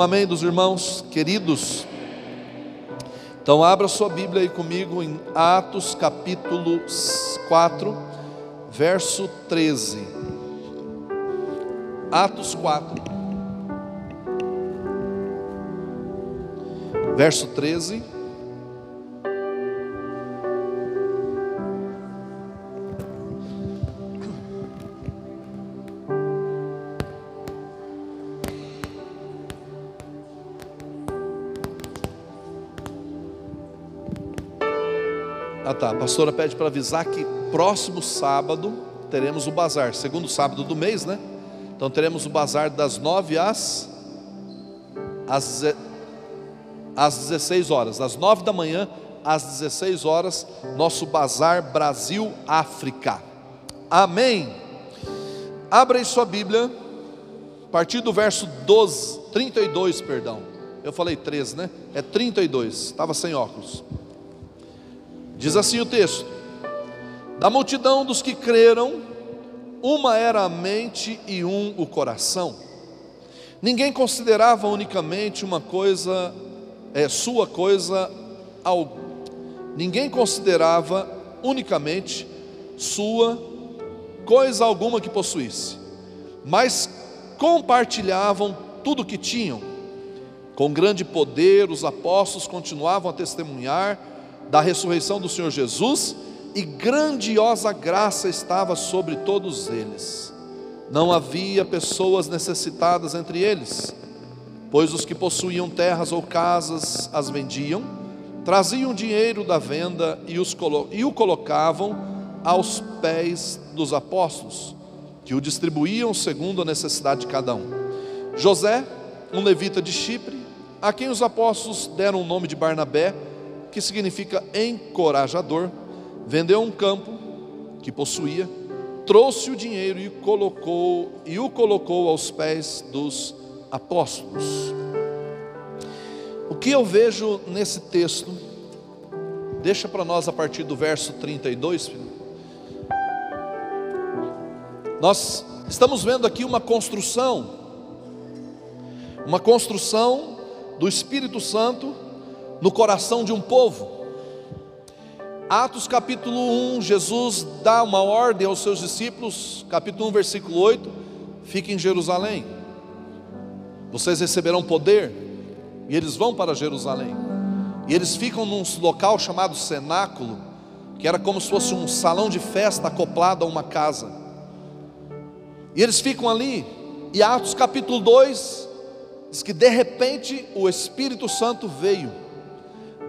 Amém dos irmãos queridos. Então abra sua Bíblia aí comigo em Atos capítulo 4, verso 13. Atos 4. Verso 13. Pastora pede para avisar que próximo sábado teremos o bazar, segundo sábado do mês, né? Então teremos o bazar das 9 às, às, às 16 horas, das 9 da manhã às 16 horas, nosso bazar Brasil África. Amém. Abra aí sua Bíblia, a partir do verso 12, 32, perdão. Eu falei 13, né? É 32, estava sem óculos. Diz assim o texto: Da multidão dos que creram, uma era a mente e um o coração. Ninguém considerava unicamente uma coisa, é sua coisa, algo. Ninguém considerava unicamente sua coisa alguma que possuísse, mas compartilhavam tudo o que tinham. Com grande poder, os apóstolos continuavam a testemunhar da ressurreição do Senhor Jesus, e grandiosa graça estava sobre todos eles. Não havia pessoas necessitadas entre eles, pois os que possuíam terras ou casas as vendiam, traziam dinheiro da venda e, os, e o colocavam aos pés dos apóstolos, que o distribuíam segundo a necessidade de cada um. José, um levita de Chipre, a quem os apóstolos deram o nome de Barnabé, que significa encorajador, vendeu um campo que possuía, trouxe o dinheiro e colocou e o colocou aos pés dos apóstolos. O que eu vejo nesse texto? Deixa para nós a partir do verso 32, filho. Nós estamos vendo aqui uma construção, uma construção do Espírito Santo no coração de um povo. Atos capítulo 1, Jesus dá uma ordem aos seus discípulos, capítulo 1, versículo 8: fiquem em Jerusalém, vocês receberão poder, e eles vão para Jerusalém, e eles ficam num local chamado cenáculo, que era como se fosse um salão de festa acoplado a uma casa, e eles ficam ali, e Atos capítulo 2 diz que de repente o Espírito Santo veio,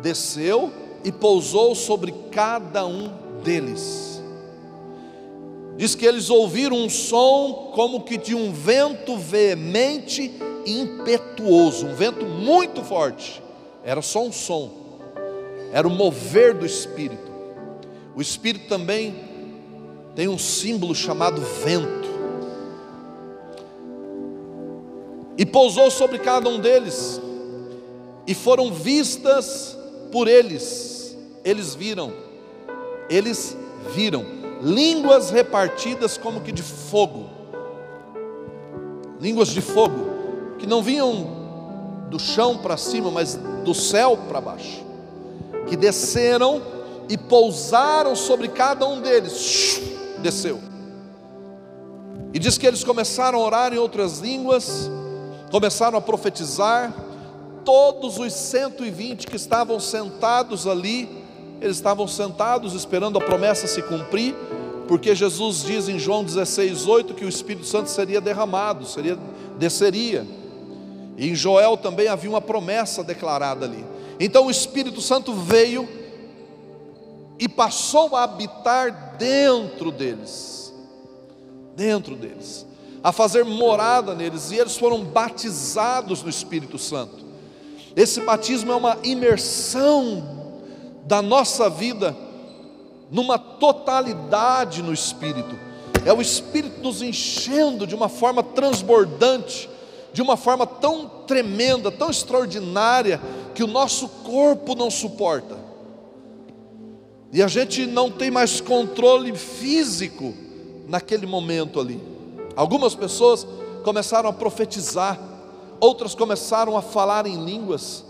desceu e pousou sobre cada um deles. Diz que eles ouviram um som como que de um vento veemente e impetuoso, um vento muito forte. Era só um som, era o mover do Espírito. O Espírito também tem um símbolo chamado vento. E pousou sobre cada um deles, e foram vistas por eles, eles viram, eles viram línguas repartidas como que de fogo, línguas de fogo, que não vinham do chão para cima, mas do céu para baixo, que desceram e pousaram sobre cada um deles, desceu. E diz que eles começaram a orar em outras línguas, começaram a profetizar, todos os 120 que estavam sentados ali, eles estavam sentados esperando a promessa se cumprir, porque Jesus diz em João 16:8 que o Espírito Santo seria derramado, seria desceria. E em Joel também havia uma promessa declarada ali. Então o Espírito Santo veio e passou a habitar dentro deles. Dentro deles, a fazer morada neles, e eles foram batizados no Espírito Santo. Esse batismo é uma imersão da nossa vida numa totalidade no Espírito. É o Espírito nos enchendo de uma forma transbordante, de uma forma tão tremenda, tão extraordinária, que o nosso corpo não suporta. E a gente não tem mais controle físico naquele momento ali. Algumas pessoas começaram a profetizar outras começaram a falar em línguas,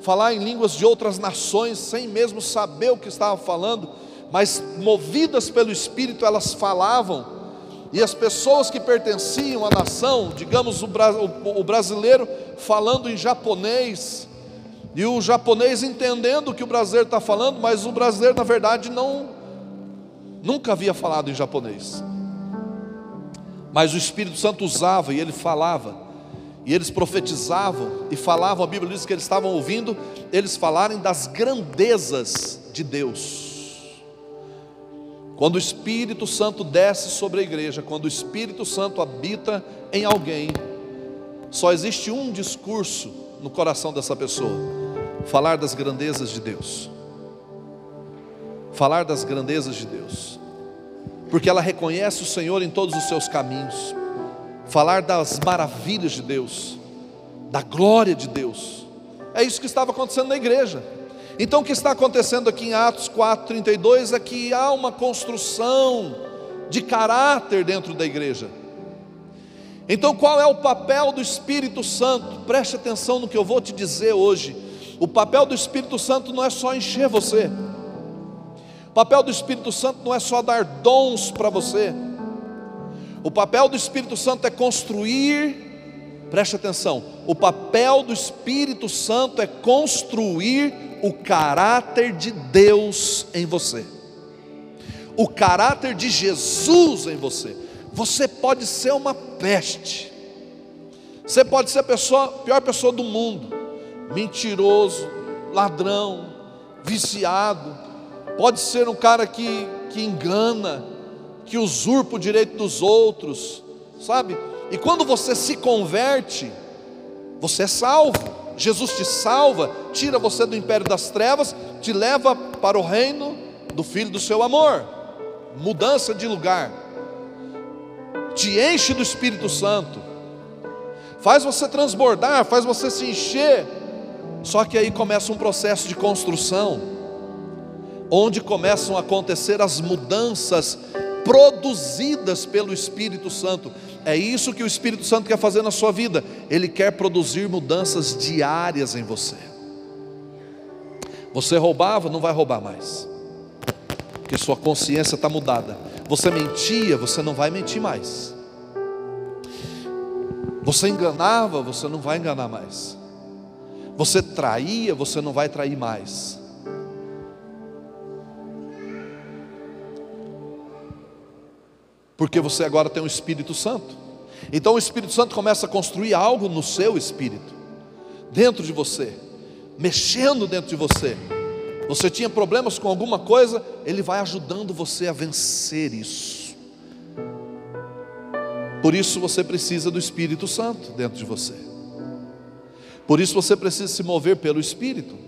falar em línguas de outras nações, sem mesmo saber o que estavam falando, mas movidas pelo Espírito elas falavam, e as pessoas que pertenciam à nação, digamos o, brasileiro falando em japonês, e o japonês entendendo o que o brasileiro está falando, mas o brasileiro na verdade não, nunca havia falado em japonês. Mas o Espírito Santo usava e ele falava, e eles profetizavam e falavam, a Bíblia diz que eles estavam ouvindo eles falarem das grandezas de Deus. Quando o Espírito Santo desce sobre a igreja, quando o Espírito Santo habita em alguém, só existe um discurso no coração dessa pessoa: falar das grandezas de Deus. Falar das grandezas de Deus, porque ela reconhece o Senhor em todos os seus caminhos, falar das maravilhas de Deus, da glória de Deus, é isso que estava acontecendo na igreja. Então o que está acontecendo aqui em Atos 4:32 é que há uma construção de caráter dentro da igreja. Então qual é o papel do Espírito Santo? Preste atenção no que eu vou te dizer hoje. O papel do Espírito Santo não é só encher você. O papel do Espírito Santo não é só dar dons para você. O papel do Espírito Santo é construir preste atenção, o papel do Espírito Santo é construir o caráter de Deus em você, o caráter de Jesus em você. Você pode ser uma peste, você pode ser a pessoa, pior pessoa do mundo, mentiroso, ladrão, viciado, pode ser um cara que, que engana, que usurpa o direito dos outros, sabe? E quando você se converte, você é salvo. Jesus te salva, tira você do império das trevas, te leva para o reino do Filho do seu amor. Mudança de lugar. Te enche do Espírito Santo. Faz você transbordar, faz você se encher. Só que aí começa um processo de construção, onde começam a acontecer as mudanças produzidas pelo Espírito Santo. É isso que o Espírito Santo quer fazer na sua vida. Ele quer produzir mudanças diárias em você. Você roubava, não vai roubar mais, porque sua consciência está mudada. Você mentia, você não vai mentir mais. Você enganava, você não vai enganar mais. Você traía, você não vai trair mais. Porque você agora tem o Espírito Santo. Então o Espírito Santo começa a construir algo no seu espírito, dentro de você, mexendo dentro de você. Você tinha problemas com alguma coisa, ele vai ajudando você a vencer isso. Por isso você precisa do Espírito Santo dentro de você. Por isso você precisa se mover pelo Espírito.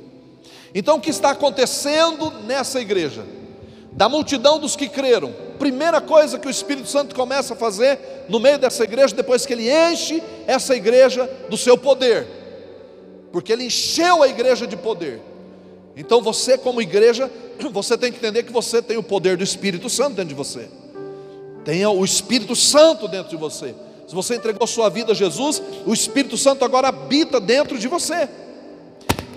Então o que está acontecendo nessa igreja? Da multidão dos que creram, primeira coisa que o Espírito Santo começa a fazer no meio dessa igreja, depois que ele enche essa igreja do seu poder, porque ele encheu a igreja de poder. Então você, como igreja, você tem que entender que você tem o poder do Espírito Santo dentro de você, tenha o Espírito Santo dentro de você. Se você entregou sua vida a Jesus, o Espírito Santo agora habita dentro de você.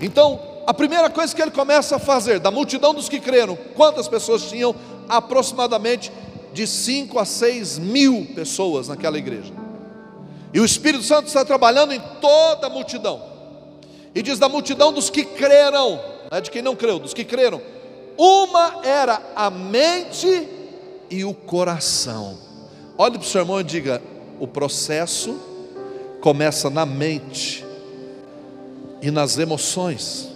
Então, a primeira coisa que ele começa a fazer, da multidão dos que creram, quantas pessoas tinham? aproximadamente de 5 a 6 mil pessoas naquela igreja. E o Espírito Santo está trabalhando em toda a multidão. E diz da multidão dos que creram, não é de quem não creu, dos que creram. Uma era a mente e o coração. Olhe para o seu irmão e diga: o processo começa na mente e nas emoções.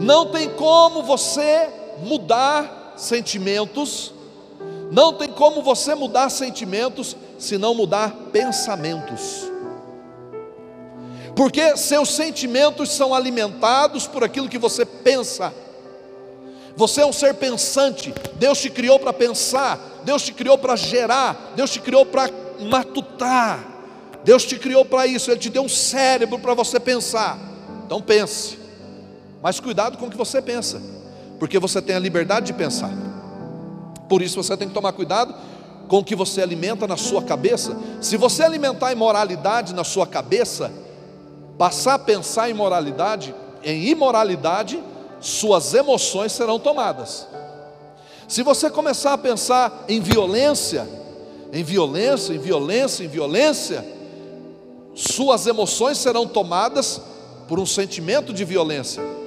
Não tem como você mudar sentimentos, não tem como você mudar sentimentos se não mudar pensamentos. Porque seus sentimentos são alimentados por aquilo que você pensa. Você é um ser pensante, Deus te criou para pensar, Deus te criou para gerar, Deus te criou para matutar, Deus te criou para isso, Ele te deu um cérebro para você pensar. Então pense, mas cuidado com o que você pensa porque você tem a liberdade de pensar. Por isso você tem que tomar cuidado com o que você alimenta na sua cabeça. Se você alimentar imoralidade na sua cabeça, passar a pensar em moralidade, em imoralidade, suas emoções serão tomadas. Se você começar a pensar em violência, em violência, em violência, em violência, suas emoções serão tomadas por um sentimento de violência.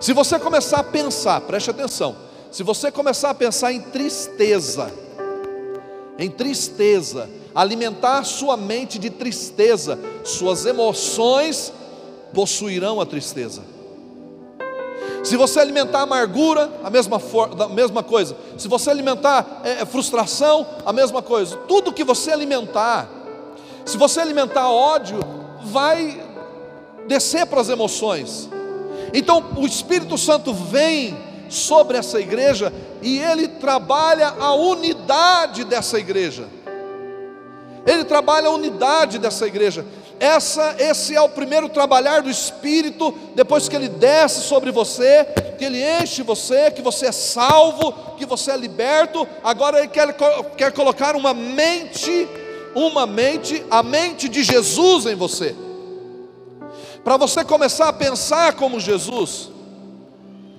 Se você começar a pensar, preste atenção, se você começar a pensar em tristeza, em tristeza, alimentar sua mente de tristeza, suas emoções possuirão a tristeza. Se você alimentar amargura, a mesma, for, a mesma coisa. Se você alimentar é, frustração, a mesma coisa. Tudo que você alimentar, se você alimentar ódio, vai descer para as emoções. Então o Espírito Santo vem sobre essa igreja e ele trabalha a unidade dessa igreja. Ele trabalha a unidade dessa igreja. Essa, esse é o primeiro trabalhar do Espírito, depois que ele desce sobre você, que ele enche você, que você é salvo, que você é liberto. Agora ele quer, quer colocar uma mente, uma mente, a mente de Jesus em você, para você começar a pensar como Jesus,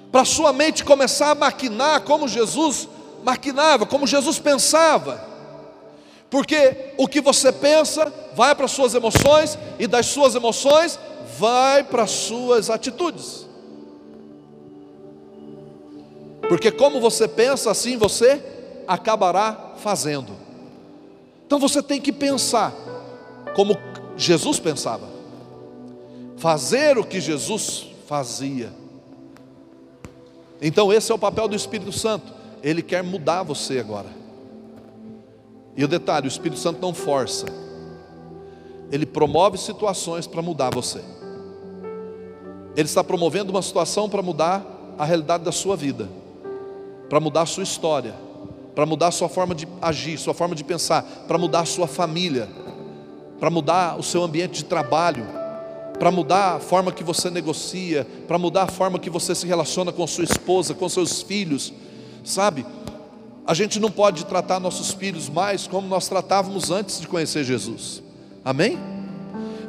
para sua mente começar a maquinar como Jesus maquinava, como Jesus pensava. Porque o que você pensa vai para as suas emoções, e das suas emoções vai para as suas atitudes. Porque como você pensa, assim você acabará fazendo. Então você tem que pensar como Jesus pensava, fazer o que Jesus fazia. Então esse é o papel do Espírito Santo, ele quer mudar você agora. E o detalhe: o Espírito Santo não força, ele promove situações para mudar você. Ele está promovendo uma situação para mudar a realidade da sua vida, para mudar a sua história, para mudar a sua forma de agir, sua forma de pensar, para mudar a sua família, para mudar o seu ambiente de trabalho, para mudar a forma que você negocia, para mudar a forma que você se relaciona com sua esposa, com seus filhos, sabe? A gente não pode tratar nossos filhos mais como nós tratávamos antes de conhecer Jesus. Amém?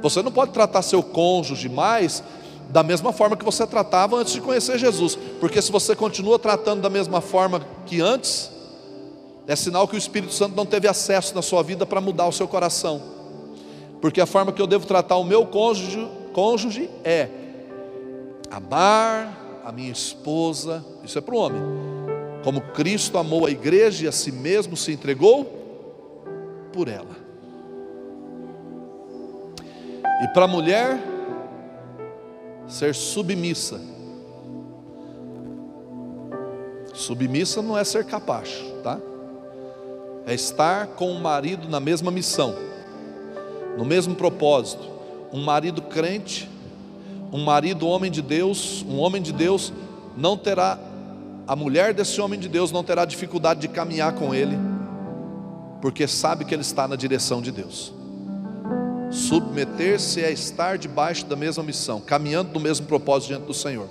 Você não pode tratar seu cônjuge mais da mesma forma que você tratava antes de conhecer Jesus, porque se você continua tratando da mesma forma que antes, é sinal que o Espírito Santo não teve acesso na sua vida para mudar o seu coração. Porque a forma que eu devo tratar o meu cônjuge, cônjuge é amar a minha esposa, isso é para o homem como Cristo amou a igreja e a si mesmo se entregou por ela. E para a mulher, ser submissa. Submissa não é ser capacho, tá? É estar com o marido na mesma missão, no mesmo propósito. Um marido crente, um marido homem de Deus, um homem de Deus não terá a mulher desse homem de Deus não terá dificuldade de caminhar com ele, porque sabe que ele está na direção de Deus. Submeter-se é estar debaixo da mesma missão, caminhando no mesmo propósito diante do Senhor.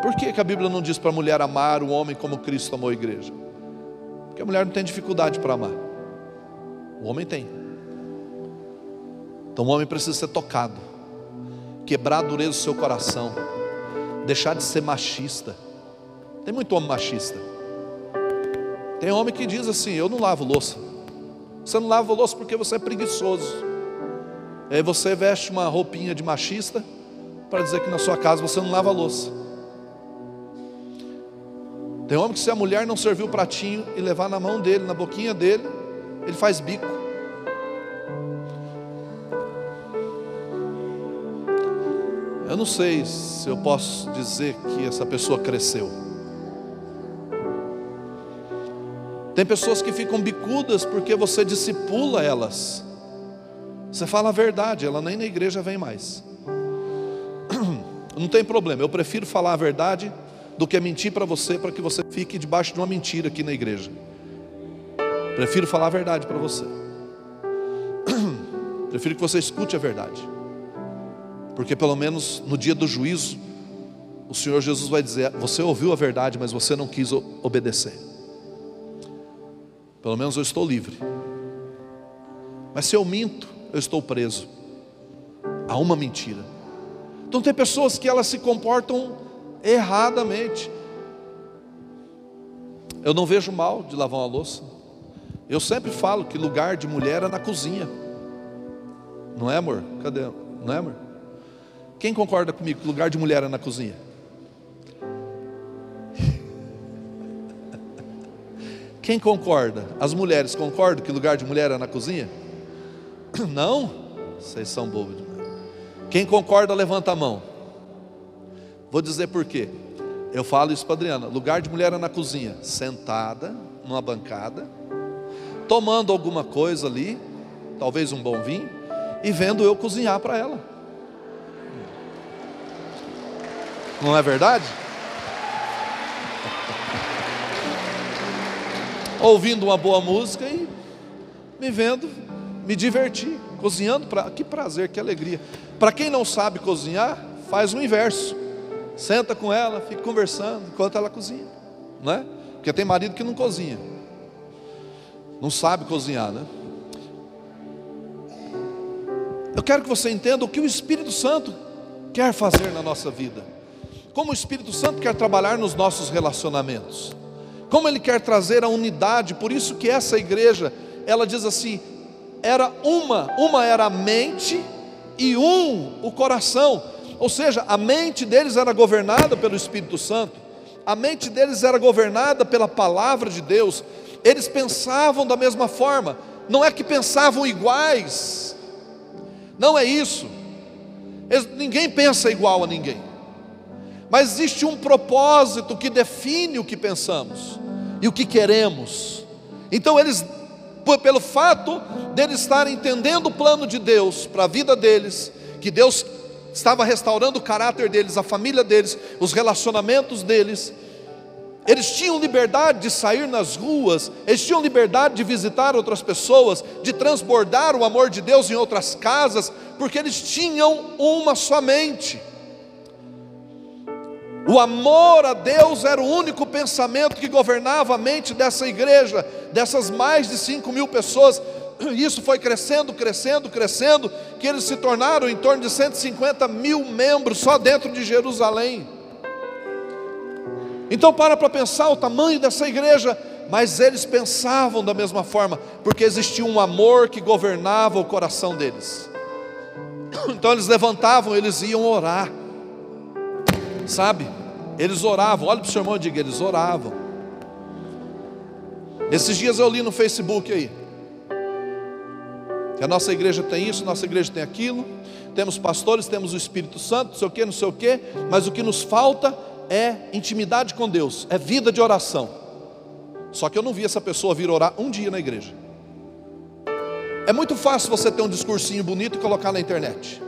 Por que, que a Bíblia não diz para a mulher amar o homem como Cristo amou a igreja? Porque a mulher não tem dificuldade para amar, o homem tem. Então o homem precisa ser tocado quebrar a dureza do seu coração, deixar de ser machista. Tem muito homem machista. Tem homem que diz assim: Eu não lavo louça. Você não lava louça porque você é preguiçoso. Aí você veste uma roupinha de machista para dizer que na sua casa você não lava louça. Tem homem que se a mulher não servir o pratinho e levar na mão dele, na boquinha dele, ele faz bico. Eu não sei se eu posso dizer que essa pessoa cresceu. Tem pessoas que ficam bicudas porque você discipula elas. Você fala a verdade, ela nem na igreja vem mais. Não tem problema, eu prefiro falar a verdade do que mentir para você, para que você fique debaixo de uma mentira aqui na igreja. Prefiro falar a verdade para você. Prefiro que você escute a verdade. Porque pelo menos no dia do juízo, o Senhor Jesus vai dizer: Você ouviu a verdade, mas você não quis obedecer. Pelo menos eu estou livre. Mas se eu minto, eu estou preso a uma mentira. Então tem pessoas que elas se comportam erradamente. Eu não vejo mal de lavar uma louça. Eu sempre falo que lugar de mulher é na cozinha. Não é, amor? Cadê? Não é, amor? Quem concorda comigo que lugar de mulher é na cozinha? Quem concorda? As mulheres concordam que lugar de mulher é na cozinha? Não? Vocês são bobos demais. Quem concorda, levanta a mão. Vou dizer por quê. Eu falo isso para Adriana: lugar de mulher é na cozinha, sentada numa bancada, tomando alguma coisa ali, talvez um bom vinho, e vendo eu cozinhar para ela. Não é verdade? Ouvindo uma boa música e me vendo, me divertir, cozinhando para que prazer, que alegria. Para quem não sabe cozinhar, faz o inverso. Senta com ela, fica conversando enquanto ela cozinha, não é? Porque tem marido que não cozinha, não sabe cozinhar, né? Eu quero que você entenda o que o Espírito Santo quer fazer na nossa vida, como o Espírito Santo quer trabalhar nos nossos relacionamentos, como ele quer trazer a unidade. Por isso que essa igreja, ela diz assim: era uma, uma era a mente e um o coração. Ou seja, a mente deles era governada pelo Espírito Santo, a mente deles era governada pela palavra de Deus, eles pensavam da mesma forma, não é que pensavam iguais, não é isso, eles, ninguém pensa igual a ninguém, mas existe um propósito que define o que pensamos e o que queremos, então eles, pelo fato deles estarem entendendo o plano de Deus para a vida deles, que Deus estava restaurando o caráter deles, a família deles, os relacionamentos deles. Eles tinham liberdade de sair nas ruas, eles tinham liberdade de visitar outras pessoas, de transbordar o amor de Deus em outras casas, porque eles tinham uma só mente. O amor a Deus era o único pensamento que governava a mente dessa igreja, dessas mais de 5 mil pessoas isso foi crescendo, crescendo, crescendo, que eles se tornaram em torno de 150 mil membros só dentro de Jerusalém. Então para para pensar o tamanho dessa igreja, mas eles pensavam da mesma forma, porque existia um amor que governava o coração deles. Então eles levantavam, eles iam orar, sabe? Eles oravam, olha para o seu irmão e diga, eles oravam. Esses dias eu li no Facebook aí, que a nossa igreja tem isso, nossa igreja tem aquilo, temos pastores, temos o Espírito Santo, não sei o que, não sei o que, mas o que nos falta é intimidade com Deus, é vida de oração. Só que eu não vi essa pessoa vir orar um dia na igreja. É muito fácil você ter um discursinho bonito e colocar na internet.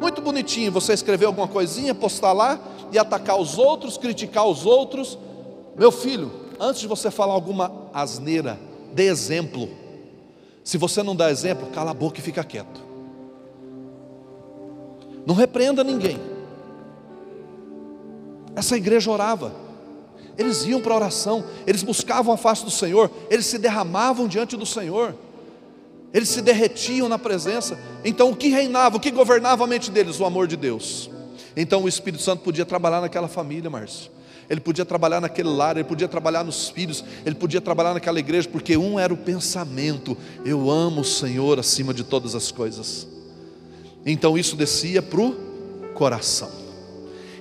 Muito bonitinho você escrever alguma coisinha, postar lá e atacar os outros, criticar os outros. Meu filho, antes de você falar alguma asneira, dê exemplo. Se você não dá exemplo, cala a boca e fica quieto. Não repreenda ninguém. Essa igreja orava. Eles iam para a oração, eles buscavam a face do Senhor, eles se derramavam diante do Senhor, eles se derretiam na presença. Então, o que reinava, o que governava a mente deles? O amor de Deus. Então, o Espírito Santo podia trabalhar naquela família, Márcio ele podia trabalhar naquele lar, ele podia trabalhar nos filhos, ele podia trabalhar naquela igreja, porque um era o pensamento: eu amo o Senhor acima de todas as coisas. Então isso descia para o coração,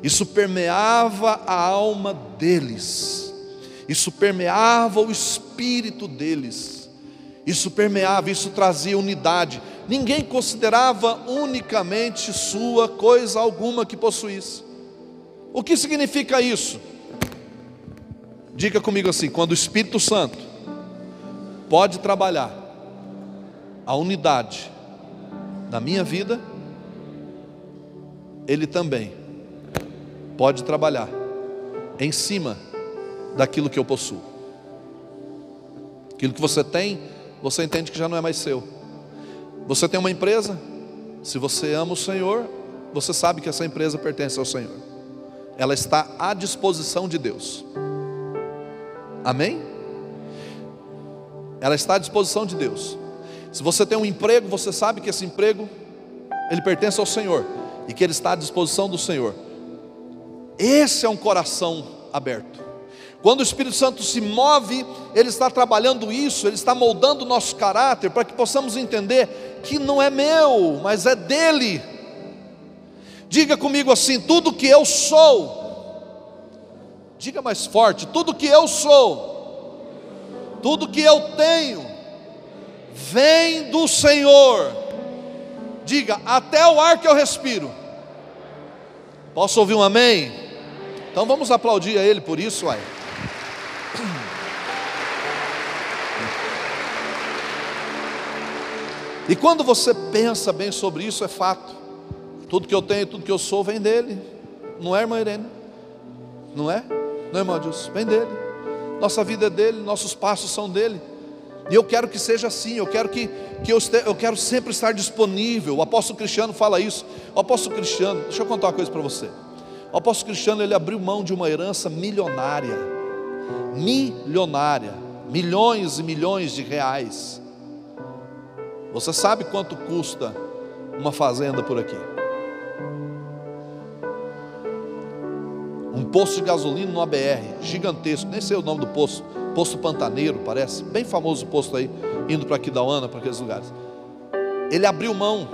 isso permeava a alma deles, isso permeava o espírito deles, isso permeava, isso trazia unidade. Ninguém considerava unicamente sua coisa alguma que possuísse. O que significa isso? Diga comigo assim: quando o Espírito Santo pode trabalhar a unidade na minha vida, Ele também pode trabalhar em cima daquilo que eu possuo. Aquilo que você tem, você entende que já não é mais seu. Você tem uma empresa, se você ama o Senhor, você sabe que essa empresa pertence ao Senhor. Ela está à disposição de Deus. Amém? Ela está à disposição de Deus. Se você tem um emprego, você sabe que esse emprego ele pertence ao Senhor e que ele está à disposição do Senhor. Esse é um coração aberto. Quando o Espírito Santo se move, ele está trabalhando isso, ele está moldando o nosso caráter para que possamos entender que não é meu, mas é dele. Diga comigo assim: tudo que eu sou, diga mais forte: tudo que eu sou, tudo que eu tenho, vem do Senhor. Diga, até o ar que eu respiro. Posso ouvir um amém? Então vamos aplaudir a Ele por isso, aí. E quando você pensa bem sobre isso, é fato. Tudo que eu tenho, tudo que eu sou, vem dele. Não é, irmã Irene? Não é? Não é, irmã Deus? Vem dele. Nossa vida é dele, nossos passos são dele. E eu quero que seja assim, eu quero que, que eu, este, eu quero sempre estar disponível. O apóstolo Cristiano fala isso. O apóstolo Cristiano, deixa eu contar uma coisa para você. O apóstolo Cristiano ele abriu mão de uma herança milionária. Milionária. Milhões e milhões de reais. Você sabe quanto custa uma fazenda por aqui? Um posto de gasolina no ABR, gigantesco, nem sei o nome do posto, posto Pantaneiro, parece, bem famoso o posto aí, indo para Aquidauana, para aqueles lugares. Ele abriu mão,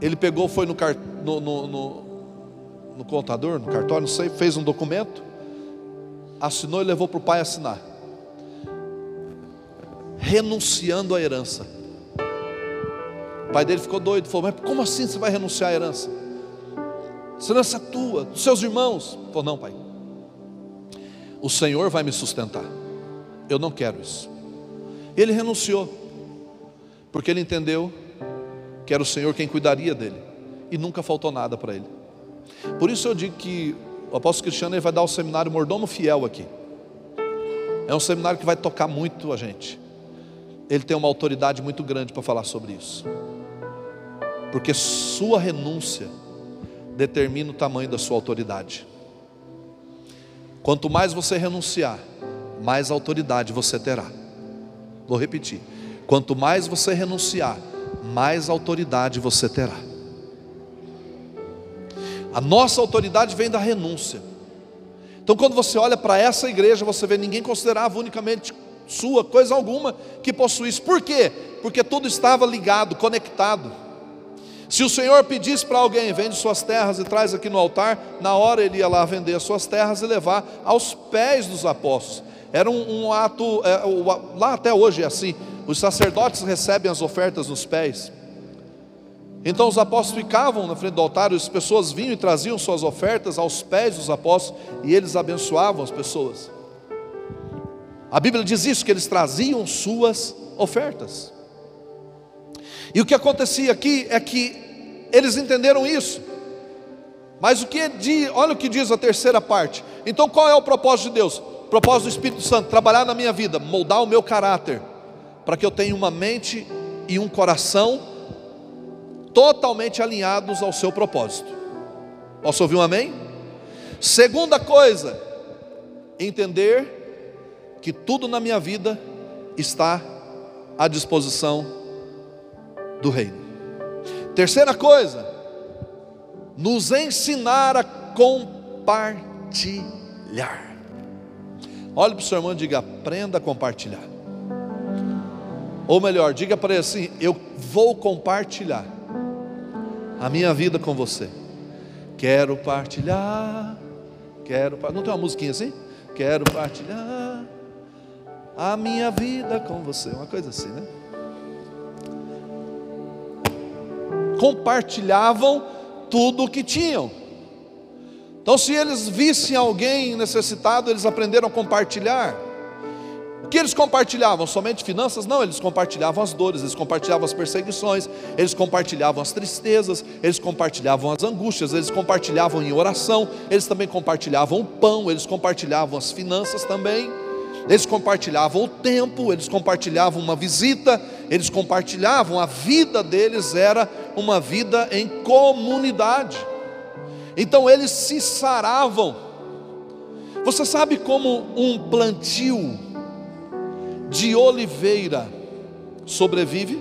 ele pegou, foi no, no, no, no, contador, no cartório, não sei, fez um documento, assinou e levou para o pai assinar renunciando à herança. O pai dele ficou doido, falou: Mas como assim você vai renunciar à herança? Essa herança é tua, dos seus irmãos. Ele falou: Não, pai. O Senhor vai me sustentar. Eu não quero isso. Ele renunciou, porque ele entendeu que era o Senhor quem cuidaria dele, e nunca faltou nada para ele. Por isso eu digo que o apóstolo Cristiano ele vai dar o seminário Mordomo Fiel aqui. É um seminário que vai tocar muito a gente ele tem uma autoridade muito grande para falar sobre isso. Porque sua renúncia determina o tamanho da sua autoridade. Quanto mais você renunciar, mais autoridade você terá. Vou repetir. Quanto mais você renunciar, mais autoridade você terá. A nossa autoridade vem da renúncia. Então, quando você olha para essa igreja, você vê ninguém considerava unicamente sua, coisa alguma que possuísse. Por quê? Porque tudo estava ligado, conectado. Se o Senhor pedisse para alguém, vende suas terras e traz aqui no altar, na hora ele ia lá vender as suas terras e levar aos pés dos apóstolos. Era um, um ato, é, lá até hoje é assim: os sacerdotes recebem as ofertas nos pés. Então os apóstolos ficavam na frente do altar, as pessoas vinham e traziam suas ofertas aos pés dos apóstolos e eles abençoavam as pessoas. A Bíblia diz isso, que eles traziam suas ofertas. E o que acontecia aqui é que eles entenderam isso. Mas o que diz, olha o que diz a terceira parte. Então qual é o propósito de Deus? O propósito do Espírito Santo, trabalhar na minha vida, moldar o meu caráter, para que eu tenha uma mente e um coração totalmente alinhados ao seu propósito. Posso ouvir um amém? Segunda coisa, entender que tudo na minha vida está à disposição do Reino. Terceira coisa, nos ensinar a compartilhar. Olhe para o seu irmão e diga: aprenda a compartilhar. Ou melhor, diga para ele assim: eu vou compartilhar a minha vida com você. Quero partilhar, quero. Não tem uma musiquinha assim? Quero partilhar a minha vida com você, uma coisa assim, né? Compartilhavam tudo o que tinham. Então, se eles vissem alguém necessitado, eles aprenderam a compartilhar. O que eles compartilhavam? Somente finanças? Não, eles compartilhavam as dores, eles compartilhavam as perseguições, eles compartilhavam as tristezas, eles compartilhavam as angústias, eles compartilhavam em oração, eles também compartilhavam o pão, eles compartilhavam as finanças também eles compartilhavam o tempo, eles compartilhavam uma visita, eles compartilhavam, a vida deles era uma vida em comunidade. Então eles se saravam. Você sabe como um plantio de oliveira sobrevive.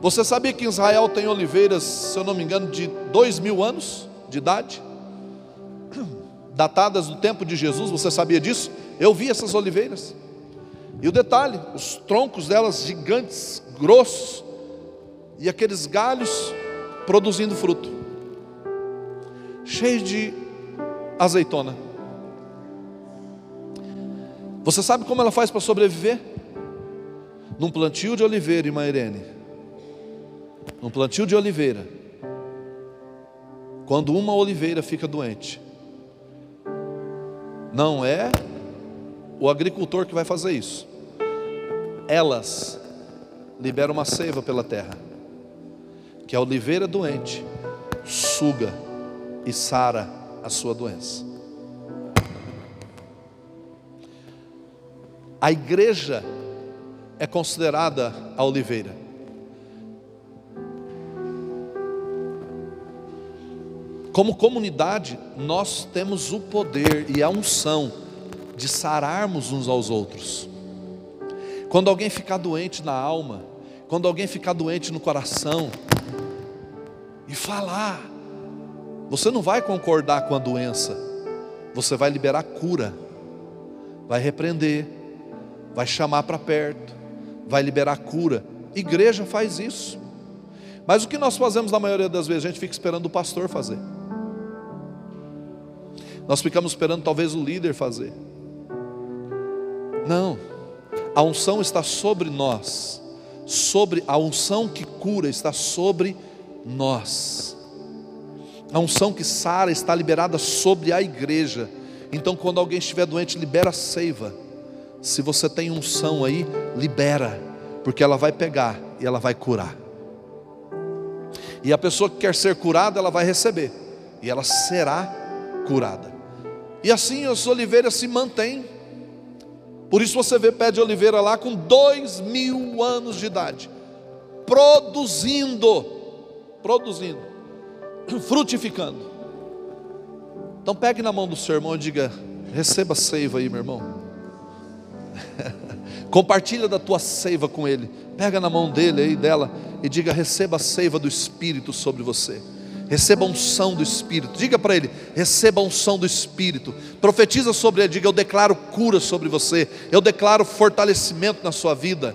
Você sabia que Israel tem oliveiras, se eu não me engano, de dois mil anos de idade? Datadas do tempo de Jesus, você sabia disso? Eu vi essas oliveiras. E o detalhe, os troncos delas gigantes, grossos, e aqueles galhos produzindo fruto, cheios de azeitona. Você sabe como ela faz para sobreviver? Num plantio de oliveira, irmã Irene. Num plantio de oliveira. Quando uma oliveira fica doente, não é o agricultor que vai fazer isso. Elas liberam uma seiva pela terra, que a oliveira doente suga e sara a sua doença. A igreja é considerada a oliveira. Como comunidade, nós temos o poder e a unção de sararmos uns aos outros. Quando alguém ficar doente na alma, quando alguém ficar doente no coração, e falar, você não vai concordar com a doença, você vai liberar cura, vai repreender, vai chamar para perto, vai liberar cura. Igreja faz isso. Mas o que nós fazemos na maioria das vezes? A gente fica esperando o pastor fazer. Nós ficamos esperando talvez o líder fazer. Não. A unção está sobre nós. Sobre a unção que cura está sobre nós. A unção que sara está liberada sobre a igreja. Então, quando alguém estiver doente, libera a seiva. Se você tem unção aí, libera, porque ela vai pegar e ela vai curar. E a pessoa que quer ser curada, ela vai receber, e ela será curada. E assim as oliveiras se mantêm. Por isso você vê pé de oliveira lá com dois mil anos de idade, produzindo, produzindo, frutificando. Então pegue na mão do seu irmão e diga: receba seiva aí, meu irmão. Compartilha da tua seiva com ele. Pega na mão dele aí dela e diga: receba a seiva do Espírito sobre você receba a unção do Espírito. Diga para ele: receba a unção do Espírito. Profetiza sobre ele, diga: Eu declaro cura sobre você, eu declaro fortalecimento na sua vida.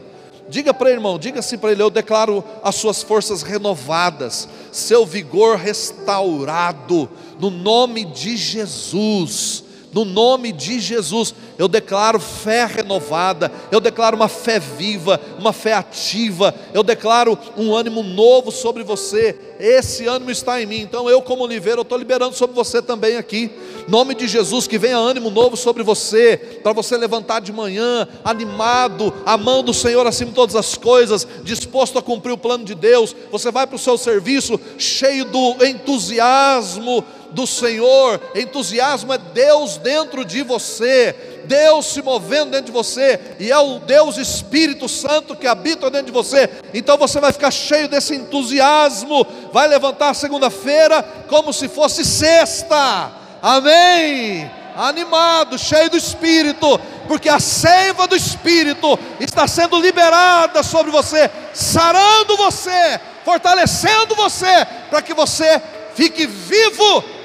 Diga para ele, irmão, diga assim para ele: Eu declaro as suas forças renovadas, seu vigor restaurado, no nome de Jesus. No nome de Jesus, eu declaro fé renovada, eu declaro uma fé viva, uma fé ativa, eu declaro um ânimo novo sobre você. Esse ânimo está em mim, então eu, como oliveira, eu estou liberando sobre você também aqui. Nome de Jesus, que venha ânimo novo sobre você, para você levantar de manhã, animado, amando o Senhor acima de todas as coisas, disposto a cumprir o plano de Deus. Você vai para o seu serviço cheio do entusiasmo do Senhor, entusiasmo é Deus dentro de você, Deus se movendo dentro de você, e é o Deus Espírito Santo que habita dentro de você. Então você vai ficar cheio desse entusiasmo, vai levantar segunda-feira como se fosse sexta. Amém. Animado, cheio do Espírito, porque a seiva do Espírito está sendo liberada sobre você, sarando você, fortalecendo você, para que você fique vivo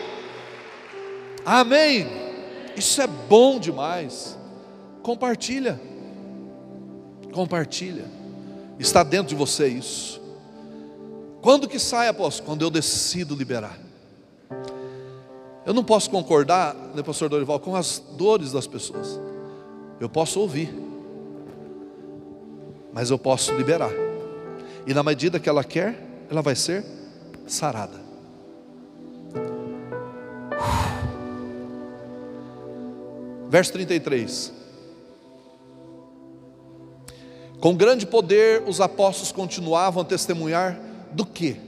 Amém. Isso é bom demais. Compartilha. Compartilha. Está dentro de você isso. Quando que sai, apóstolo? Quando eu decido liberar. Eu não posso concordar, né, pastor Dorival, com as dores das pessoas. Eu posso ouvir, mas eu posso liberar. E na medida que ela quer, ela vai ser sarada. Verso 33. Com grande poder os apóstolos continuavam a testemunhar do que?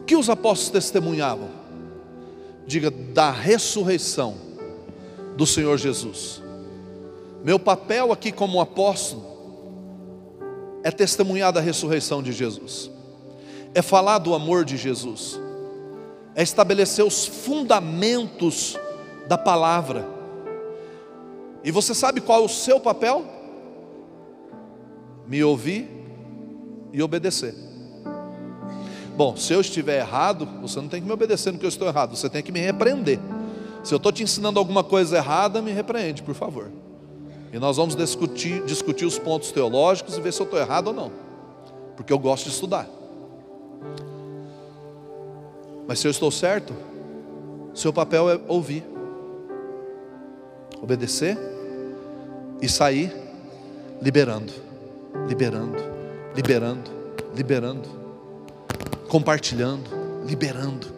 O que os apóstolos testemunhavam? Diga, da ressurreição do Senhor Jesus. Meu papel aqui como apóstolo é testemunhar da ressurreição de Jesus, é falar do amor de Jesus, é estabelecer os fundamentos da palavra, e você sabe qual é o seu papel? me ouvir e obedecer. Bom, se eu estiver errado, você não tem que me obedecer no que eu estou errado, você tem que me repreender. Se eu estou te ensinando alguma coisa errada, me repreende, por favor. E nós vamos discutir, discutir os pontos teológicos e ver se eu estou errado ou não. Porque eu gosto de estudar. Mas se eu estou certo, seu papel é ouvir, obedecer e sair liberando, liberando, liberando, liberando, compartilhando, liberando,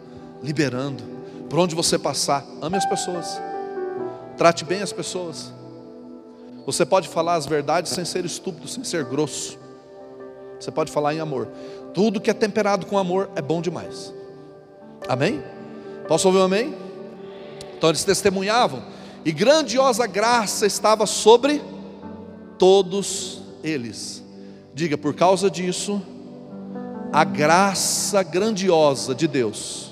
liberando. Por onde você passar, ame as pessoas, trate bem as pessoas. Você pode falar as verdades sem ser estúpido, sem ser grosso. Você pode falar em amor. Tudo que é temperado com amor é bom demais. Amém? Posso ouvir um amém? Então eles testemunhavam, e grandiosa graça estava sobre todos eles. Diga, por causa disso, a graça grandiosa de Deus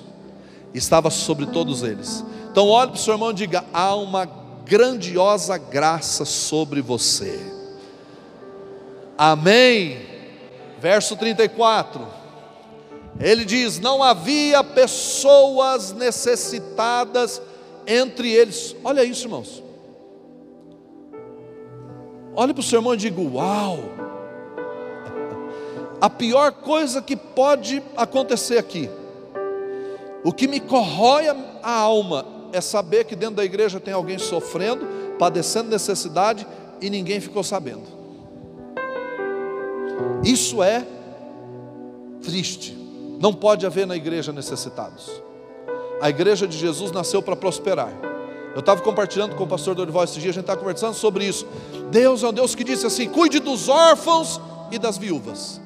estava sobre todos eles. Então olhe para o seu irmão e diga: há uma grandiosa graça sobre você. Amém. Verso 34. Ele diz: Não havia pessoas necessitadas entre eles. Olha isso, irmãos. Olhe para o seu irmão e diga: Uau! A pior coisa que pode acontecer aqui, o que me corrói a alma, é saber que dentro da igreja tem alguém sofrendo, padecendo necessidade e ninguém ficou sabendo. Isso é triste. Não pode haver na igreja necessitados. A igreja de Jesus nasceu para prosperar. Eu estava compartilhando com o pastor Dorival esse dia, a gente estava conversando sobre isso. Deus é um Deus que disse assim: cuide dos órfãos e das viúvas.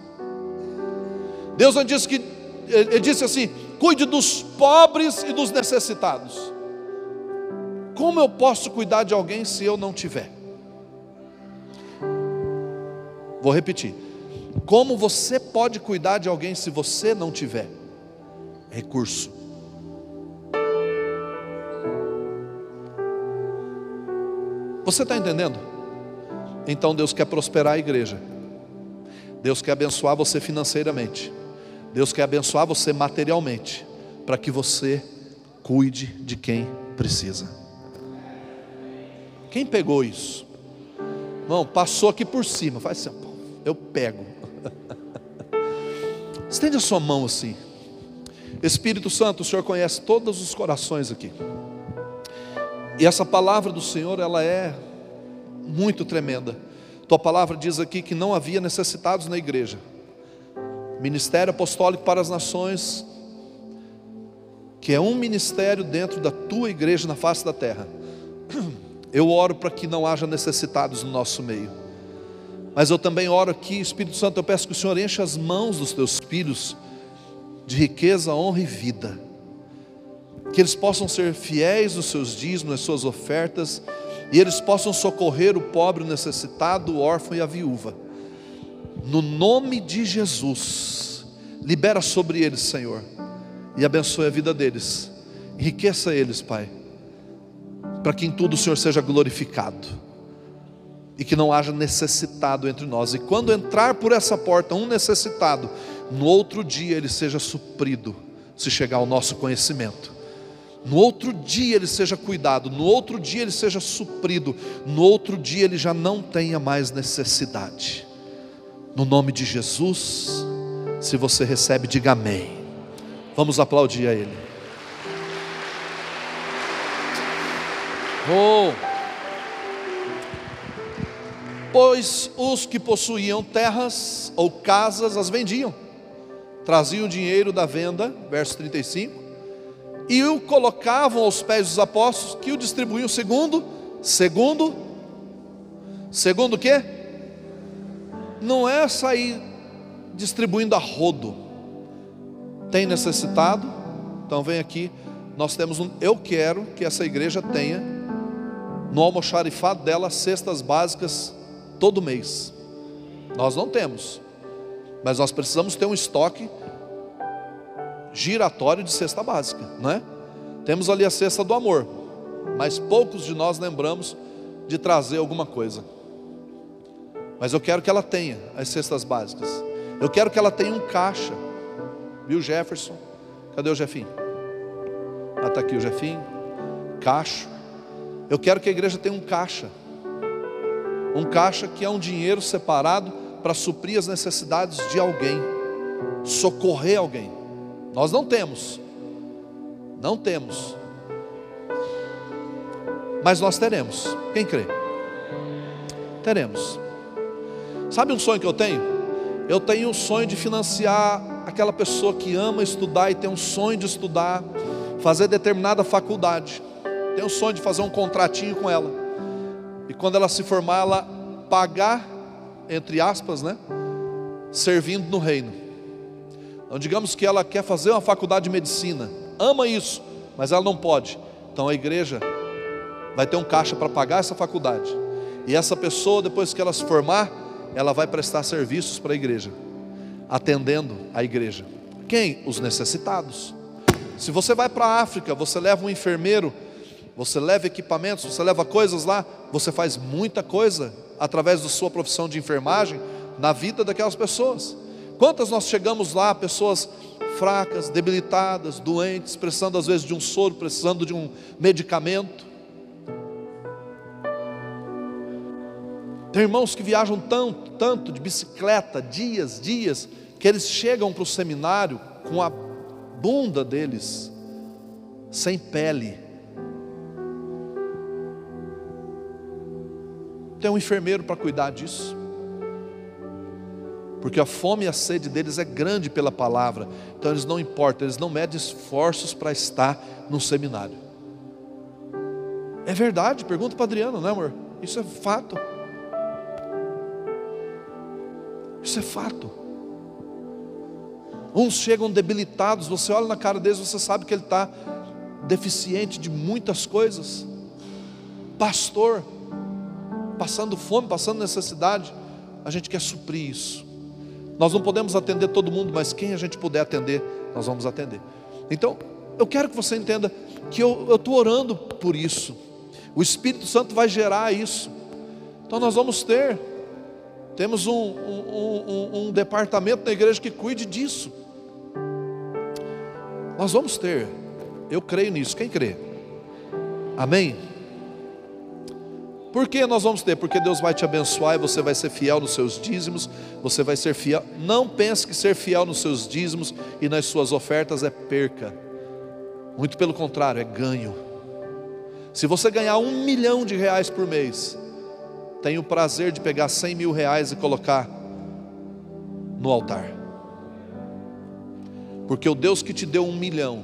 Deus não disse que, ele disse assim: cuide dos pobres e dos necessitados. Como eu posso cuidar de alguém se eu não tiver? Vou repetir. Como você pode cuidar de alguém se você não tiver recurso? Você está entendendo? Então Deus quer prosperar a igreja. Deus quer abençoar você financeiramente. Deus quer abençoar você materialmente, para que você cuide de quem precisa. Quem pegou isso? Não, passou aqui por cima. Faz assim, eu pego. Estende a sua mão assim. Espírito Santo, o Senhor conhece todos os corações aqui. E essa palavra do Senhor, ela é muito tremenda. Tua palavra diz aqui que não havia necessitados na igreja. Ministério apostólico para as nações, que é um ministério dentro da tua igreja na face da terra. Eu oro para que não haja necessitados no nosso meio. Mas eu também oro aqui, Espírito Santo, eu peço que o Senhor encha as mãos dos teus filhos de riqueza, honra e vida. Que eles possam ser fiéis nos seus dízimos, nas suas ofertas, e eles possam socorrer o pobre, o necessitado, o órfão e a viúva. No nome de Jesus, libera sobre eles, Senhor, e abençoe a vida deles. Enriqueça eles, Pai, para que em tudo o Senhor seja glorificado e que não haja necessitado entre nós. E quando entrar por essa porta um necessitado, no outro dia ele seja suprido, se chegar ao nosso conhecimento. No outro dia ele seja cuidado, no outro dia ele seja suprido, no outro dia ele já não tenha mais necessidade. No nome de Jesus, se você recebe, diga amém. Vamos aplaudir a Ele. Oh pois os que possuíam terras ou casas as vendiam, traziam o dinheiro da venda, verso 35, e o colocavam aos pés dos apóstolos, que o distribuíam segundo, segundo, segundo o quê? Não é sair distribuindo a rodo. Tem necessitado? Então vem aqui. Nós temos um. Eu quero que essa igreja tenha no almoxarifado dela cestas básicas todo mês. Nós não temos, mas nós precisamos ter um estoque giratório de cesta básica, não é? Temos ali a cesta do amor, mas poucos de nós lembramos de trazer alguma coisa. Mas eu quero que ela tenha as cestas básicas. Eu quero que ela tenha um caixa. Viu, Jefferson? Cadê o Jefinho? Ah, está aqui o Jefinho. Caixa. Eu quero que a igreja tenha um caixa. Um caixa que é um dinheiro separado para suprir as necessidades de alguém, socorrer alguém. Nós não temos. Não temos. Mas nós teremos. Quem crê? Teremos. Sabe um sonho que eu tenho? Eu tenho um sonho de financiar aquela pessoa que ama estudar e tem um sonho de estudar, fazer determinada faculdade. Tem um sonho de fazer um contratinho com ela. E quando ela se formar, ela pagar, entre aspas, né? Servindo no reino. Então, digamos que ela quer fazer uma faculdade de medicina, ama isso, mas ela não pode. Então a igreja vai ter um caixa para pagar essa faculdade. E essa pessoa, depois que ela se formar, ela vai prestar serviços para a igreja, atendendo a igreja. Quem? Os necessitados. Se você vai para a África, você leva um enfermeiro, você leva equipamentos, você leva coisas lá, você faz muita coisa através da sua profissão de enfermagem na vida daquelas pessoas. Quantas nós chegamos lá, pessoas fracas, debilitadas, doentes, precisando às vezes de um soro, precisando de um medicamento. Tem irmãos que viajam tanto, tanto de bicicleta, dias, dias, que eles chegam para o seminário com a bunda deles sem pele. Tem um enfermeiro para cuidar disso. Porque a fome e a sede deles é grande pela palavra. Então eles não importam, eles não medem esforços para estar no seminário. É verdade, pergunta para Adriano, não é amor? Isso é fato. Isso é fato. Uns chegam debilitados, você olha na cara deles, você sabe que ele está deficiente de muitas coisas. Pastor, passando fome, passando necessidade, a gente quer suprir isso. Nós não podemos atender todo mundo, mas quem a gente puder atender, nós vamos atender. Então, eu quero que você entenda que eu estou orando por isso. O Espírito Santo vai gerar isso. Então, nós vamos ter temos um, um, um, um departamento na igreja que cuide disso. Nós vamos ter, eu creio nisso. Quem crê? Amém? Por que nós vamos ter? Porque Deus vai te abençoar e você vai ser fiel nos seus dízimos, você vai ser fiel. Não pense que ser fiel nos seus dízimos e nas suas ofertas é perca. Muito pelo contrário, é ganho. Se você ganhar um milhão de reais por mês, tenho o prazer de pegar 100 mil reais e colocar no altar. Porque o Deus que te deu um milhão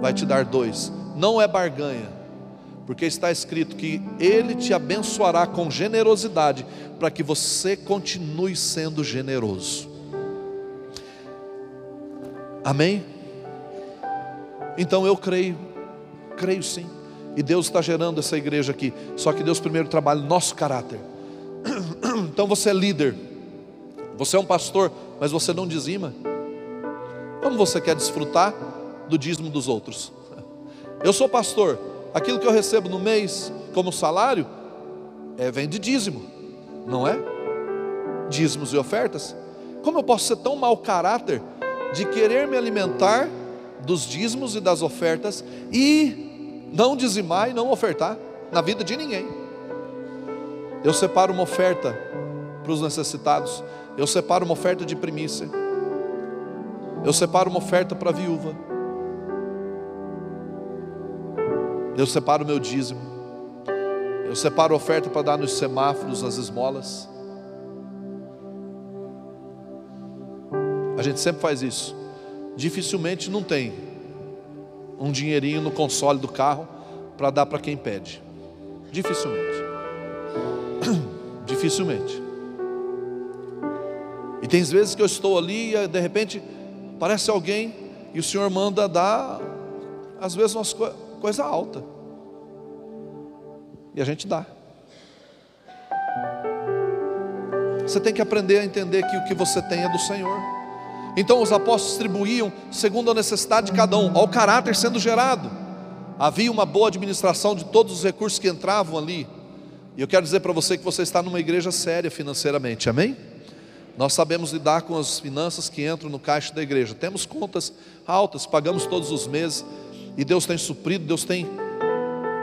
vai te dar dois. Não é barganha, porque está escrito que Ele te abençoará com generosidade, para que você continue sendo generoso. Amém? Então eu creio, creio sim. E Deus está gerando essa igreja aqui. Só que Deus primeiro trabalha nosso caráter. Então você é líder, você é um pastor, mas você não dizima. Como você quer desfrutar do dízimo dos outros? Eu sou pastor, aquilo que eu recebo no mês como salário é, vem de dízimo, não é? Dízimos e ofertas. Como eu posso ser tão mau caráter de querer me alimentar dos dízimos e das ofertas e não dizimar e não ofertar na vida de ninguém. Eu separo uma oferta para os necessitados, eu separo uma oferta de primícia, eu separo uma oferta para a viúva, eu separo o meu dízimo, eu separo oferta para dar nos semáforos, nas esmolas. A gente sempre faz isso. Dificilmente não tem um dinheirinho no console do carro para dar para quem pede. Dificilmente. Dificilmente. E tem vezes que eu estou ali e de repente parece alguém e o Senhor manda dar, às vezes, umas co coisa alta. E a gente dá. Você tem que aprender a entender que o que você tem é do Senhor. Então os apóstolos distribuíam segundo a necessidade de cada um, ao caráter sendo gerado. Havia uma boa administração de todos os recursos que entravam ali. E eu quero dizer para você que você está numa igreja séria financeiramente, amém? Nós sabemos lidar com as finanças que entram no caixa da igreja. Temos contas altas, pagamos todos os meses, e Deus tem suprido, Deus tem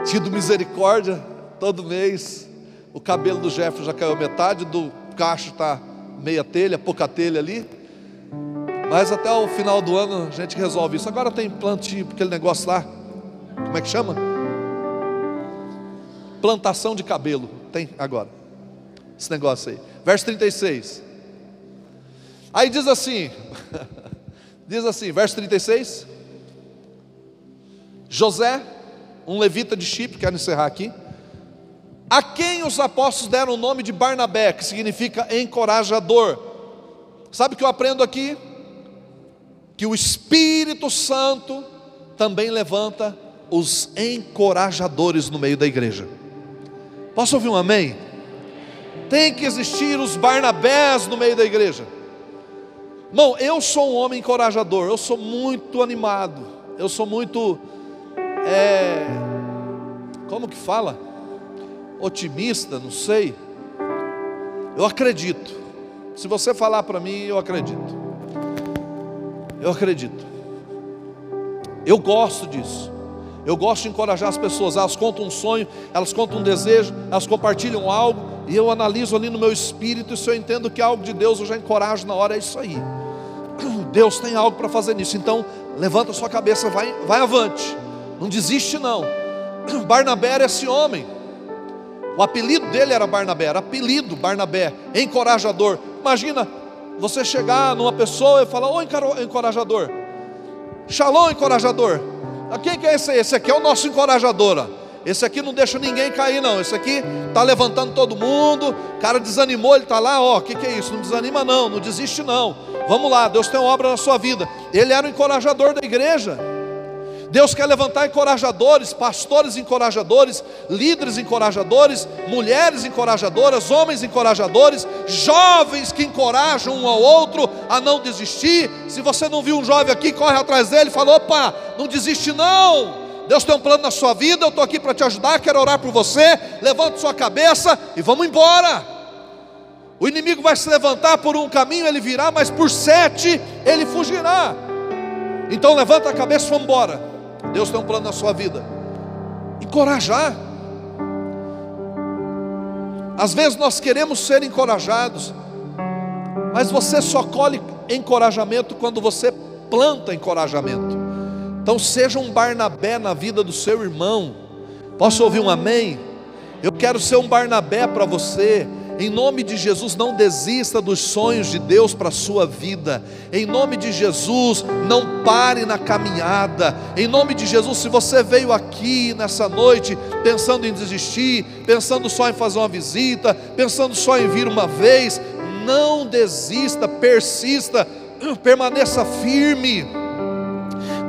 tido misericórdia todo mês. O cabelo do Jefferson já caiu metade, do caixa está meia telha, pouca telha ali. Mas até o final do ano a gente resolve isso. Agora tem plantio, aquele negócio lá, como é que chama? Plantação de cabelo. Tem agora. Esse negócio aí. Verso 36. Aí diz assim, diz assim, verso 36. José, um levita de Chipre, quero encerrar aqui. A quem os apóstolos deram o nome de Barnabé, que significa encorajador. Sabe o que eu aprendo aqui? Que o Espírito Santo também levanta os encorajadores no meio da igreja. Posso ouvir um amém? Tem que existir os Barnabés no meio da igreja. Não, eu sou um homem encorajador, eu sou muito animado, eu sou muito, é, como que fala? Otimista, não sei. Eu acredito. Se você falar para mim, eu acredito. Eu acredito. Eu gosto disso. Eu gosto de encorajar as pessoas. Elas contam um sonho, elas contam um desejo, elas compartilham algo, e eu analiso ali no meu espírito, e se eu entendo que é algo de Deus, eu já encorajo na hora, é isso aí. Deus tem algo para fazer nisso. Então, levanta a sua cabeça, vai, vai avante. Não desiste não. Barnabé era esse homem. O apelido dele era Barnabé, era apelido Barnabé, encorajador. Imagina você chegar numa pessoa e falar: "Ô encorajador". Shalom encorajador. A quem que é esse? Esse aqui é o nosso encorajador. Esse aqui não deixa ninguém cair, não. Esse aqui está levantando todo mundo. O cara desanimou, ele está lá, ó. O que, que é isso? Não desanima, não, não desiste, não. Vamos lá, Deus tem obra na sua vida. Ele era o encorajador da igreja. Deus quer levantar encorajadores, pastores encorajadores, líderes encorajadores, mulheres encorajadoras, homens encorajadores, jovens que encorajam um ao outro a não desistir. Se você não viu um jovem aqui, corre atrás dele e fala: opa, não desiste não. Deus tem um plano na sua vida, eu estou aqui para te ajudar, quero orar por você. Levante sua cabeça e vamos embora. O inimigo vai se levantar por um caminho, ele virá, mas por sete ele fugirá. Então levanta a cabeça e vamos embora. Deus tem um plano na sua vida. Encorajar. Às vezes nós queremos ser encorajados, mas você só colhe encorajamento quando você planta encorajamento. Então seja um Barnabé na vida do seu irmão. Posso ouvir um amém? Eu quero ser um Barnabé para você. Em nome de Jesus, não desista dos sonhos de Deus para a sua vida. Em nome de Jesus, não pare na caminhada. Em nome de Jesus, se você veio aqui nessa noite pensando em desistir, pensando só em fazer uma visita, pensando só em vir uma vez, não desista, persista, permaneça firme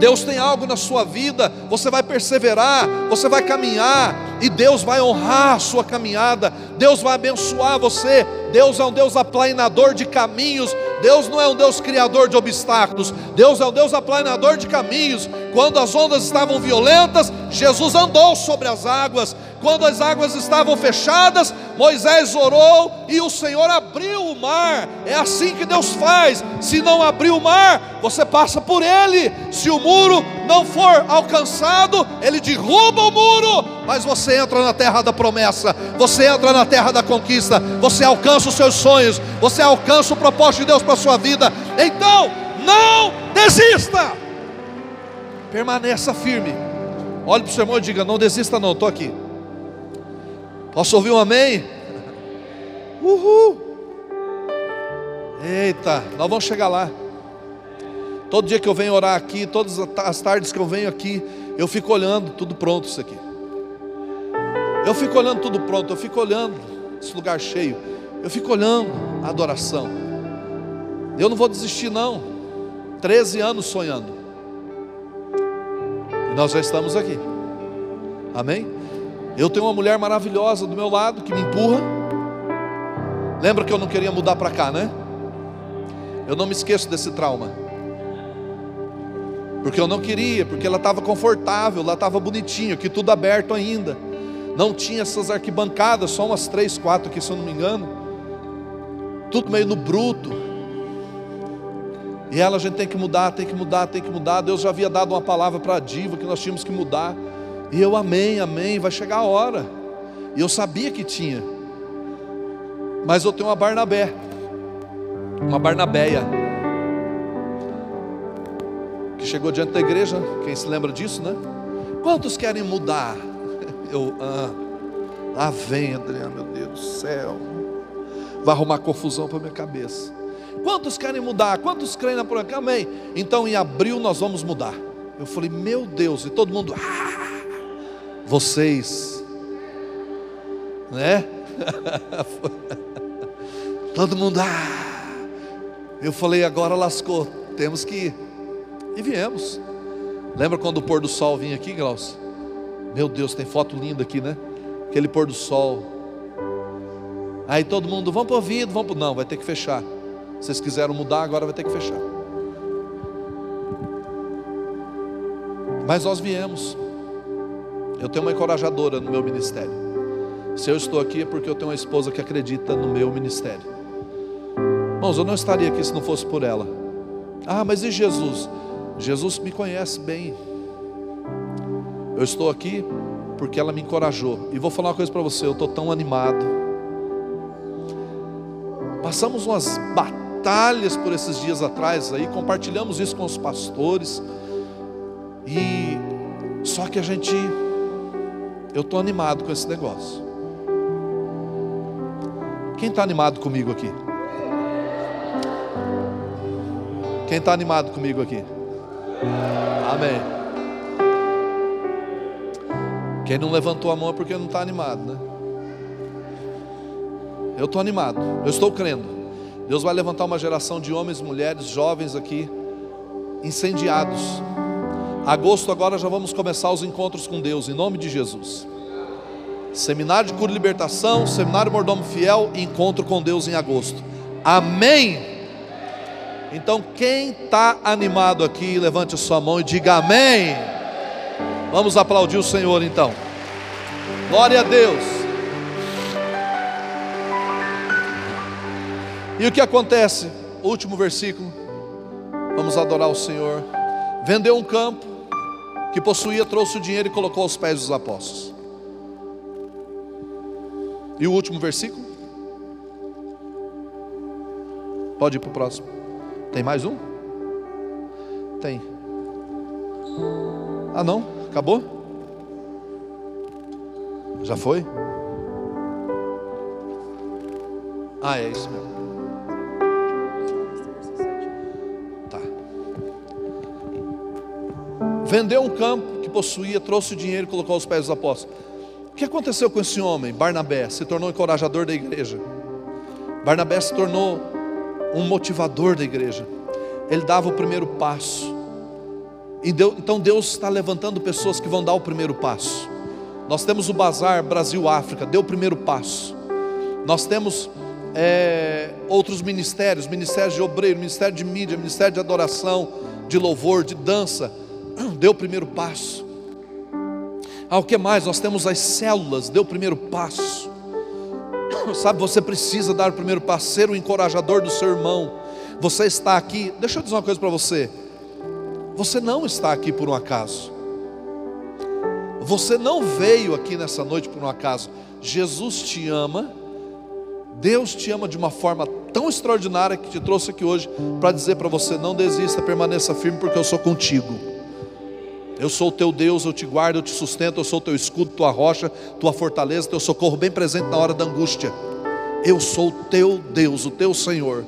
Deus tem algo na sua vida, você vai perseverar, você vai caminhar, e Deus vai honrar a sua caminhada, Deus vai abençoar você. Deus é um Deus aplanador de caminhos, Deus não é um Deus criador de obstáculos, Deus é um Deus aplanador de caminhos. Quando as ondas estavam violentas, Jesus andou sobre as águas. Quando as águas estavam fechadas, Moisés orou e o Senhor abriu o mar. É assim que Deus faz. Se não abrir o mar, você passa por ele. Se o muro não for alcançado, ele derruba o muro, mas você entra na terra da promessa, você entra na terra da conquista, você alcança os seus sonhos, você alcança o propósito de Deus para a sua vida. Então, não desista. Permaneça firme. Olhe para o seu irmão e diga: Não desista, não, estou aqui. Posso ouvir um amém? Uhul! Eita, nós vamos chegar lá. Todo dia que eu venho orar aqui, todas as tardes que eu venho aqui, eu fico olhando tudo pronto isso aqui. Eu fico olhando tudo pronto, eu fico olhando esse lugar cheio. Eu fico olhando a adoração. Eu não vou desistir não. 13 anos sonhando. E nós já estamos aqui. Amém? Eu tenho uma mulher maravilhosa do meu lado que me empurra. Lembra que eu não queria mudar para cá, né? Eu não me esqueço desse trauma. Porque eu não queria, porque ela estava confortável, lá estava bonitinho, aqui tudo aberto ainda. Não tinha essas arquibancadas, só umas três, quatro aqui, se eu não me engano. Tudo meio no bruto. E ela a gente tem que mudar, tem que mudar, tem que mudar. Deus já havia dado uma palavra para a diva que nós tínhamos que mudar. E eu amém, amém, vai chegar a hora. E eu sabia que tinha. Mas eu tenho uma Barnabé. Uma Barnabéia. Que chegou diante da igreja, quem se lembra disso, né? Quantos querem mudar? Eu, ah, lá vem, Adriano, meu Deus do céu. Vai arrumar confusão para minha cabeça. Quantos querem mudar? Quantos creem na promessa? Amém. Então em abril nós vamos mudar. Eu falei, meu Deus, e todo mundo, ah, vocês, né? todo mundo, ah. Eu falei, agora lascou, temos que ir. E viemos. Lembra quando o pôr do sol vinha aqui, Glaucio? Meu Deus, tem foto linda aqui, né? Aquele pôr do sol. Aí todo mundo, vamos para o ouvido, vamos para. Não, vai ter que fechar. Vocês quiseram mudar, agora vai ter que fechar. Mas nós viemos. Eu tenho uma encorajadora no meu ministério. Se eu estou aqui é porque eu tenho uma esposa que acredita no meu ministério. Irmãos, eu não estaria aqui se não fosse por ela. Ah, mas e Jesus? Jesus me conhece bem. Eu estou aqui porque ela me encorajou. E vou falar uma coisa para você, eu estou tão animado. Passamos umas batalhas por esses dias atrás aí, compartilhamos isso com os pastores. E só que a gente eu estou animado com esse negócio. Quem está animado comigo aqui? Quem está animado comigo aqui? Amém. Quem não levantou a mão é porque não está animado, né? Eu estou animado, eu estou crendo. Deus vai levantar uma geração de homens, mulheres, jovens aqui, incendiados. Agosto agora já vamos começar os encontros com Deus, em nome de Jesus. Seminário de cura e libertação, seminário mordomo fiel e encontro com Deus em agosto. Amém. Então quem está animado aqui, levante a sua mão e diga amém. Vamos aplaudir o Senhor então. Glória a Deus. E o que acontece? Último versículo. Vamos adorar o Senhor. Vendeu um campo que possuía, trouxe o dinheiro e colocou aos pés dos apóstolos. E o último versículo? Pode ir para o próximo. Tem mais um? Tem. Ah, não? Acabou? Já foi? Ah, é isso mesmo. Tá. Vendeu um campo que possuía, trouxe o dinheiro e colocou aos pés dos apóstolos. O que aconteceu com esse homem? Barnabé se tornou encorajador da igreja. Barnabé se tornou um motivador da igreja. Ele dava o primeiro passo. Então Deus está levantando pessoas que vão dar o primeiro passo. Nós temos o Bazar Brasil-África, deu o primeiro passo. Nós temos é, outros ministérios, ministérios de obreiro, ministério de mídia, ministério de adoração, de louvor, de dança, deu o primeiro passo. Ah, o que mais? Nós temos as células, deu o primeiro passo. Sabe, você precisa dar o primeiro passo, ser o encorajador do seu irmão. Você está aqui, deixa eu dizer uma coisa para você. Você não está aqui por um acaso. Você não veio aqui nessa noite por um acaso. Jesus te ama. Deus te ama de uma forma tão extraordinária que te trouxe aqui hoje para dizer para você: não desista, permaneça firme, porque eu sou contigo. Eu sou o teu Deus, eu te guardo, eu te sustento, eu sou o teu escudo, tua rocha, tua fortaleza, teu socorro bem presente na hora da angústia. Eu sou o teu Deus, o teu Senhor.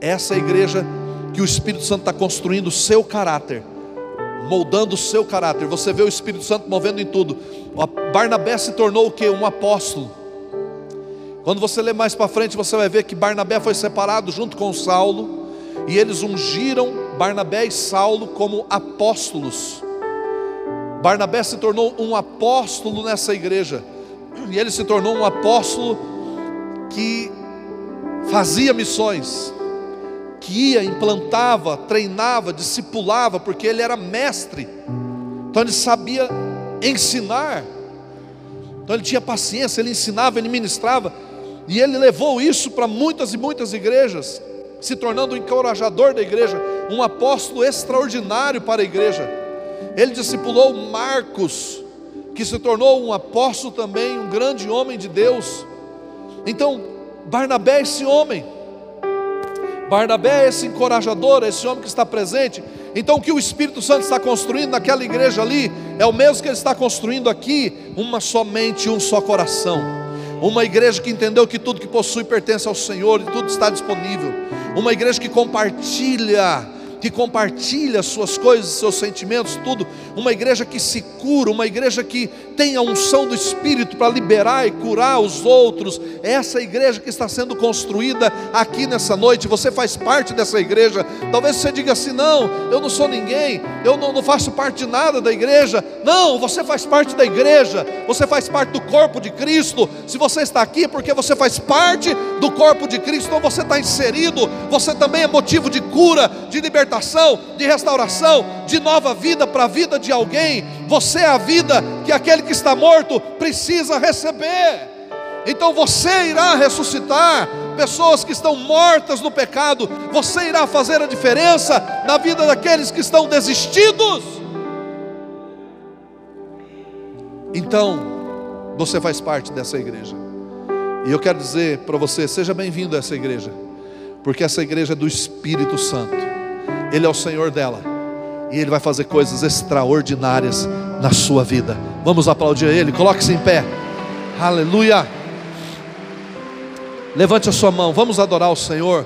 Essa é igreja que o Espírito Santo está construindo o seu caráter, moldando o seu caráter. Você vê o Espírito Santo movendo em tudo. Barnabé se tornou o que? Um apóstolo. Quando você lê mais para frente, você vai ver que Barnabé foi separado junto com Saulo, e eles ungiram Barnabé e Saulo como apóstolos. Barnabé se tornou um apóstolo nessa igreja, e ele se tornou um apóstolo que fazia missões que ia, implantava, treinava, discipulava, porque ele era mestre, então ele sabia ensinar. Então ele tinha paciência, ele ensinava, ele ministrava, e ele levou isso para muitas e muitas igrejas, se tornando um encorajador da igreja, um apóstolo extraordinário para a igreja. Ele discipulou Marcos, que se tornou um apóstolo também, um grande homem de Deus. Então, Barnabé é esse homem. Barnabé é esse encorajador, esse homem que está presente. Então, o que o Espírito Santo está construindo naquela igreja ali é o mesmo que ele está construindo aqui, uma somente um só coração. Uma igreja que entendeu que tudo que possui pertence ao Senhor e tudo está disponível. Uma igreja que compartilha que compartilha suas coisas, seus sentimentos, tudo. Uma igreja que se cura, uma igreja que tem a unção do Espírito para liberar e curar os outros. É essa igreja que está sendo construída aqui nessa noite. Você faz parte dessa igreja. Talvez você diga assim: não, eu não sou ninguém, eu não, não faço parte de nada da igreja. Não, você faz parte da igreja, você faz parte do corpo de Cristo. Se você está aqui, é porque você faz parte do corpo de Cristo, então você está inserido, você também é motivo de cura, de libertação libertação, de restauração, de nova vida para a vida de alguém. Você é a vida que aquele que está morto precisa receber. Então você irá ressuscitar pessoas que estão mortas no pecado, você irá fazer a diferença na vida daqueles que estão desistidos. Então, você faz parte dessa igreja. E eu quero dizer para você: seja bem-vindo a essa igreja, porque essa igreja é do Espírito Santo. Ele é o Senhor dela. E Ele vai fazer coisas extraordinárias na sua vida. Vamos aplaudir Ele. Coloque-se em pé. Aleluia. Levante a sua mão. Vamos adorar o Senhor.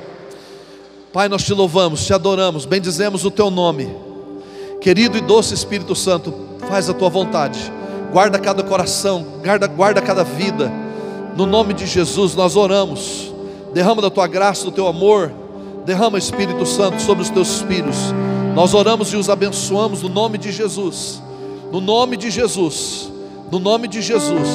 Pai, nós te louvamos, te adoramos, bendizemos o teu nome. Querido e doce Espírito Santo, faz a tua vontade. Guarda cada coração, guarda, guarda cada vida. No nome de Jesus nós oramos. Derrama da tua graça, do teu amor Derrama Espírito Santo sobre os teus filhos. Nós oramos e os abençoamos no nome de Jesus. No nome de Jesus. No nome de Jesus.